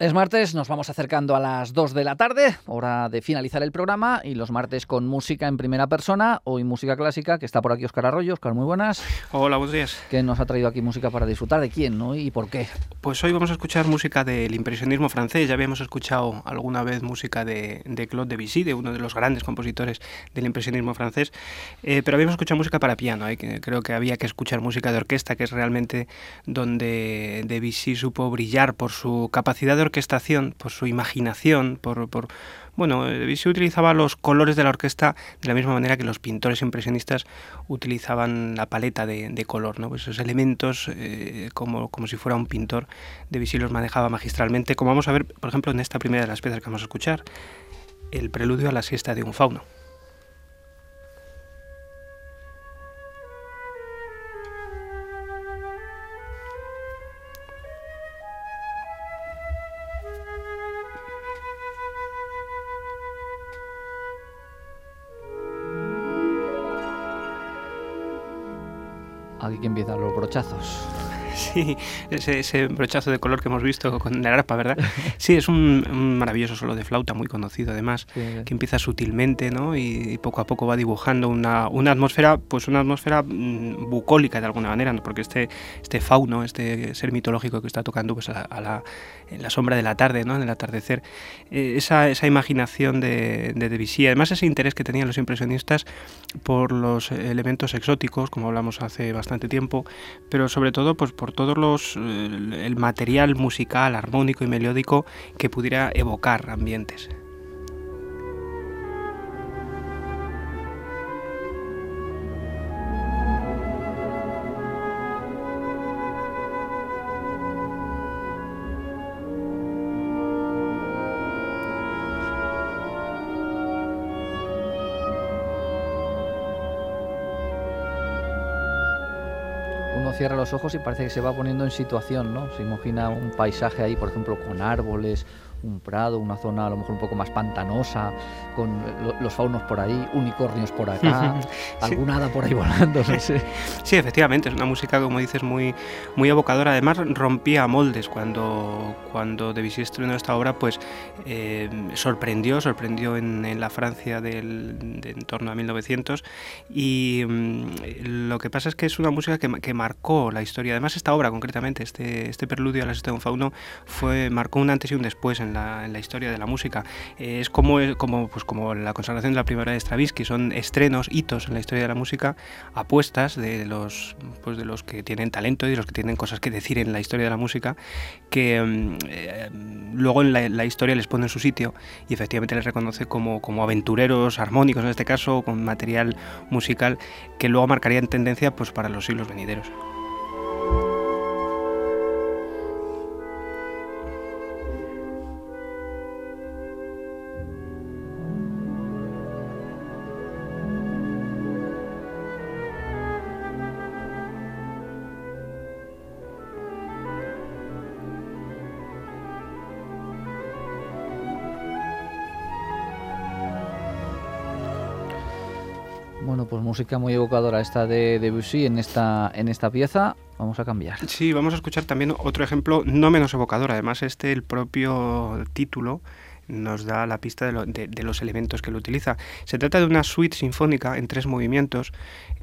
Es martes, nos vamos acercando a las 2 de la tarde, hora de finalizar el programa y los martes con música en primera persona, hoy música clásica, que está por aquí Oscar Arroyo. Oscar, muy buenas. Hola, buenos días. ¿Qué nos ha traído aquí música para disfrutar? ¿De quién no? y por qué? Pues hoy vamos a escuchar música del impresionismo francés. Ya habíamos escuchado alguna vez música de, Claude Debussy, de uno de los grandes compositores del impresionismo francés, eh, pero habíamos escuchado música para piano. ¿eh? creo que había que escuchar música de orquesta, que es realmente donde Debussy supo brillar por su capacidad de orquestación, por su imaginación, por, por bueno, se utilizaba los colores de la orquesta de la misma manera que los pintores impresionistas utilizaban la paleta de, color, ¿no? Pues esos elementos, eh, como, como si fuera un pintor, Debussy los manejaba magistralmente, como vamos a ver, por ejemplo, en esta primera de las piezas que vamos a escuchar, el preludio a la siesta de un fauno. Aquí que empiezan los brochazos. Sí, ese, brochazo de color que hemos visto con la arpa, ¿verdad? Sí, es un, maravilloso solo de flauta, muy conocido además, que empieza sutilmente, ¿no? Y, poco a poco va dibujando una, una atmósfera, pues una atmósfera mm, bucólica de alguna manera, ¿no? Porque este, este fauno, este ser mitológico que está tocando pues a, la, en la sombra de la tarde, ¿no? En el atardecer, eh, esa, esa, imaginación de, de Debussy, además ese interés que tenían los impresionistas por los elementos exóticos, como hablamos hace bastante tiempo, pero sobre todo pues por todos los eh, el material musical, armónico y melódico que pudiera evocar ambientes. Cierra los ojos y parece que se va poniendo en situación, ¿no? Se imagina un paisaje ahí, por ejemplo, con árboles, un prado, una zona a lo mejor un poco más pantanosa, con los faunos por ahí, unicornios por acá, alguna hada por ahí volando, no sé. Sí, efectivamente, es una música, como dices, muy, muy evocadora. Además, rompía moldes cuando, cuando Debussy estrenó esta obra, pues eh, sorprendió, sorprendió en, la Francia del, de en torno a 1900. Y mm, lo que pasa es que es una música que, que, marcó la historia. Además, esta obra, concretamente, este, este preludio a la de un fauno, fue, marcó un antes y un después en en la, historia de la música. Eh, es como, como, pues como la consagración de la primera de Stravinsky, son estrenos, hitos en la historia de la música, apuestas de los, pues de los que tienen talento y de los que tienen cosas que decir en la historia de la música, que mm, eh, luego en la, historia les pone en su sitio y efectivamente les reconoce como, como aventureros armónicos en este caso, con material musical que luego marcaría en tendencia pues, para los siglos venideros. Pues música muy evocadora esta de Debussy en esta, en esta pieza. Vamos a cambiar. Sí, vamos a escuchar también otro ejemplo no menos evocador. Además, este, el propio título, nos da la pista de, los elementos que lo utiliza. Se trata de una suite sinfónica en tres movimientos,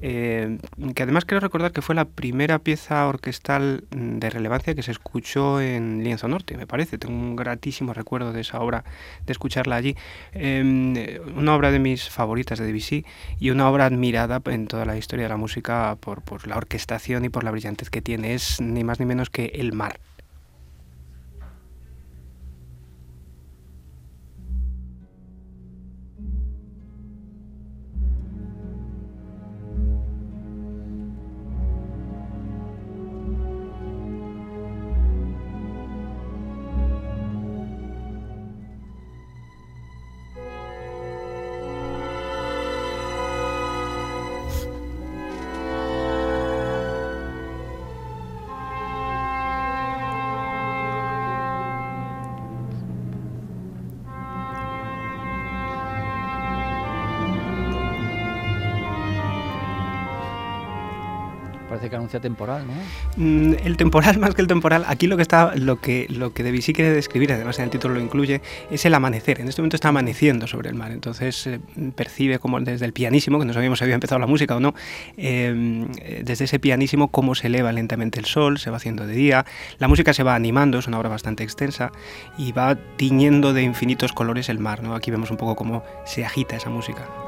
eh, que además quiero recordar que fue la primera pieza orquestal de relevancia que se escuchó en Lienzo Norte, me parece. Tengo un gratísimo recuerdo de esa obra, de escucharla allí. Em, una obra de mis favoritas de Debussy y una obra admirada en toda la historia de la música por la orquestación y por la brillantez que tiene. Es ni más ni menos que El Mar. Parece que anuncia temporal, ¿no? Mm, el temporal, más que el temporal, aquí lo que está, lo que, lo que Debussy quiere describir, además en el título lo incluye, es el amanecer. En este momento está amaneciendo sobre el mar, entonces eh, percibe como desde el pianísimo, que no sabíamos si había empezado la música o no, em, desde ese pianísimo cómo se eleva lentamente el sol, se va haciendo de día, la música se va animando, es una obra bastante extensa, y va tiñendo de infinitos colores el mar. ¿no? Aquí vemos un poco cómo se agita esa música.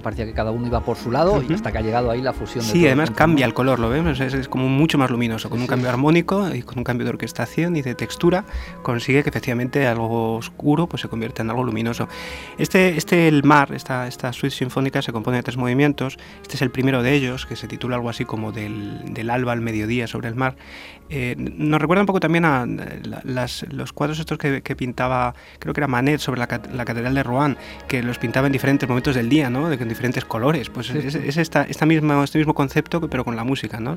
Parecía que cada uno iba por su lado y hasta que ha llegado ahí la fusión. Sí, además cambia el color, lo vemos, es, como mucho más luminoso, con un cambio armónico y con un cambio de orquestación y de textura consigue que efectivamente algo oscuro pues se convierta en algo luminoso. Este, este el mar, esta, esta suite sinfónica se compone de tres movimientos, este es el primero de ellos que se titula algo así como del, del alba al mediodía sobre el mar. Eh, nos recuerda un poco también a los cuadros estos que, pintaba, creo que era Manet sobre la, la, Catedral de Rouen, que los pintaba en diferentes momentos del día, ¿no? De, diferentes colores. Pues es, esta, esta misma, este mismo concepto, pero con la música, ¿no?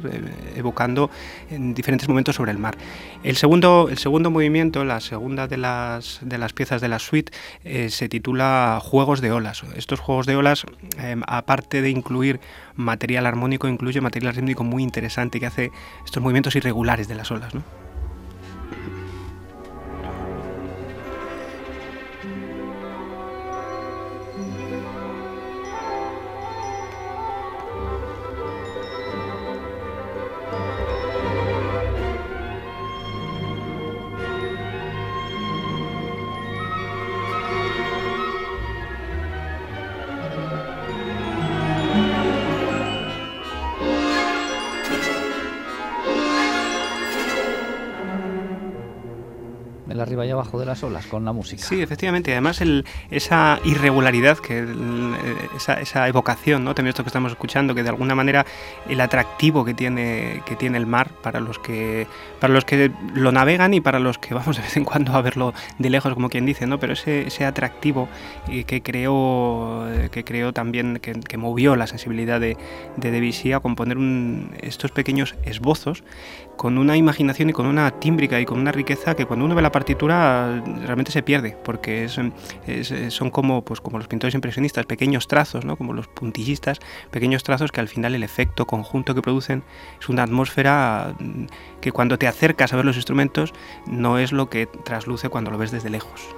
evocando en diferentes momentos sobre el mar. El segundo, el segundo movimiento, la segunda de las, de las piezas de la suite, eh, se titula Juegos de olas. Estos juegos de olas, em, aparte de incluir material armónico, incluye material rítmico muy interesante que hace estos movimientos irregulares de las olas. ¿no? Arriba y abajo de las olas con la música. Sí, efectivamente. Además, el, esa irregularidad, que esa, esa, evocación, ¿no? También esto que estamos escuchando, que de alguna manera el atractivo que tiene, que tiene el mar para los que para los que lo navegan y para los que vamos de vez en cuando a verlo de lejos, como quien dice, ¿no? Pero ese, ese atractivo eh, que creó que creó también, que, movió la sensibilidad de, de Debussy a componer un, estos pequeños esbozos con una imaginación y con una tímbrica y con una riqueza que cuando uno ve la partitura realmente se pierde, porque son como, pues, como los pintores impresionistas, pequeños trazos, ¿no? como los puntillistas, pequeños trazos que al final el efecto conjunto que producen es una atmósfera que cuando te acercas a ver los instrumentos no es lo que trasluce cuando lo ves desde lejos.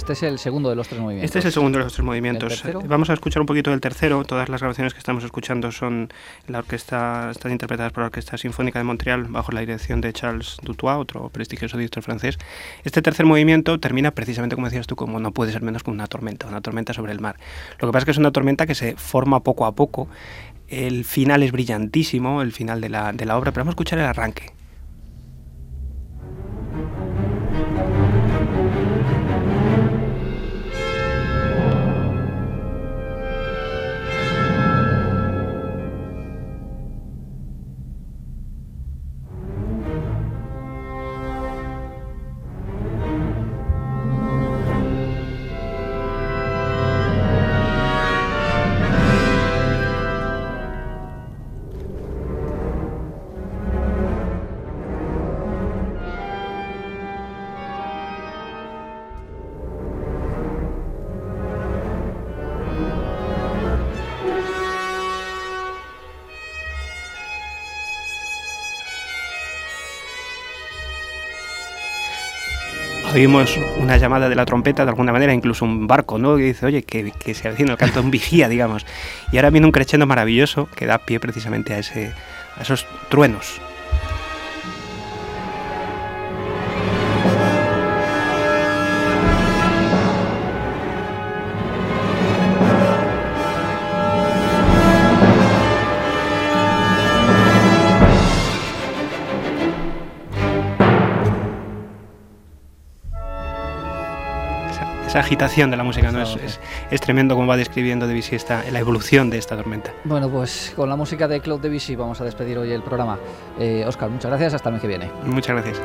Este es el segundo de los tres movimientos. Este es el segundo de los tres movimientos. Vamos a escuchar un poquito del tercero. Todas las grabaciones que estamos escuchando son la orquesta, están interpretadas por la Orquesta Sinfónica de Montreal bajo la dirección de Charles Dutoit, otro prestigioso director francés. Este tercer movimiento termina precisamente como decías tú, como no puede ser menos que una tormenta, una tormenta sobre el mar. Lo que pasa es que es una tormenta que se forma poco a poco. El final es brillantísimo, el final de la, de la obra, pero vamos a escuchar el arranque. Oímos una llamada de la trompeta de alguna manera, incluso un barco, ¿no? Que dice, oye, que, que se avecina el canto un vigía, digamos. Y ahora viene un crescendo maravilloso que da pie precisamente a, ese, a esos truenos. Esa agitación de la música, ¿no? Es, es, tremendo como va describiendo Debussy esta, la evolución de esta tormenta. Bueno, pues con la música de Claude Debussy vamos a despedir hoy el programa. Oscar, eh, muchas gracias, hasta el mes que viene. Muchas gracias.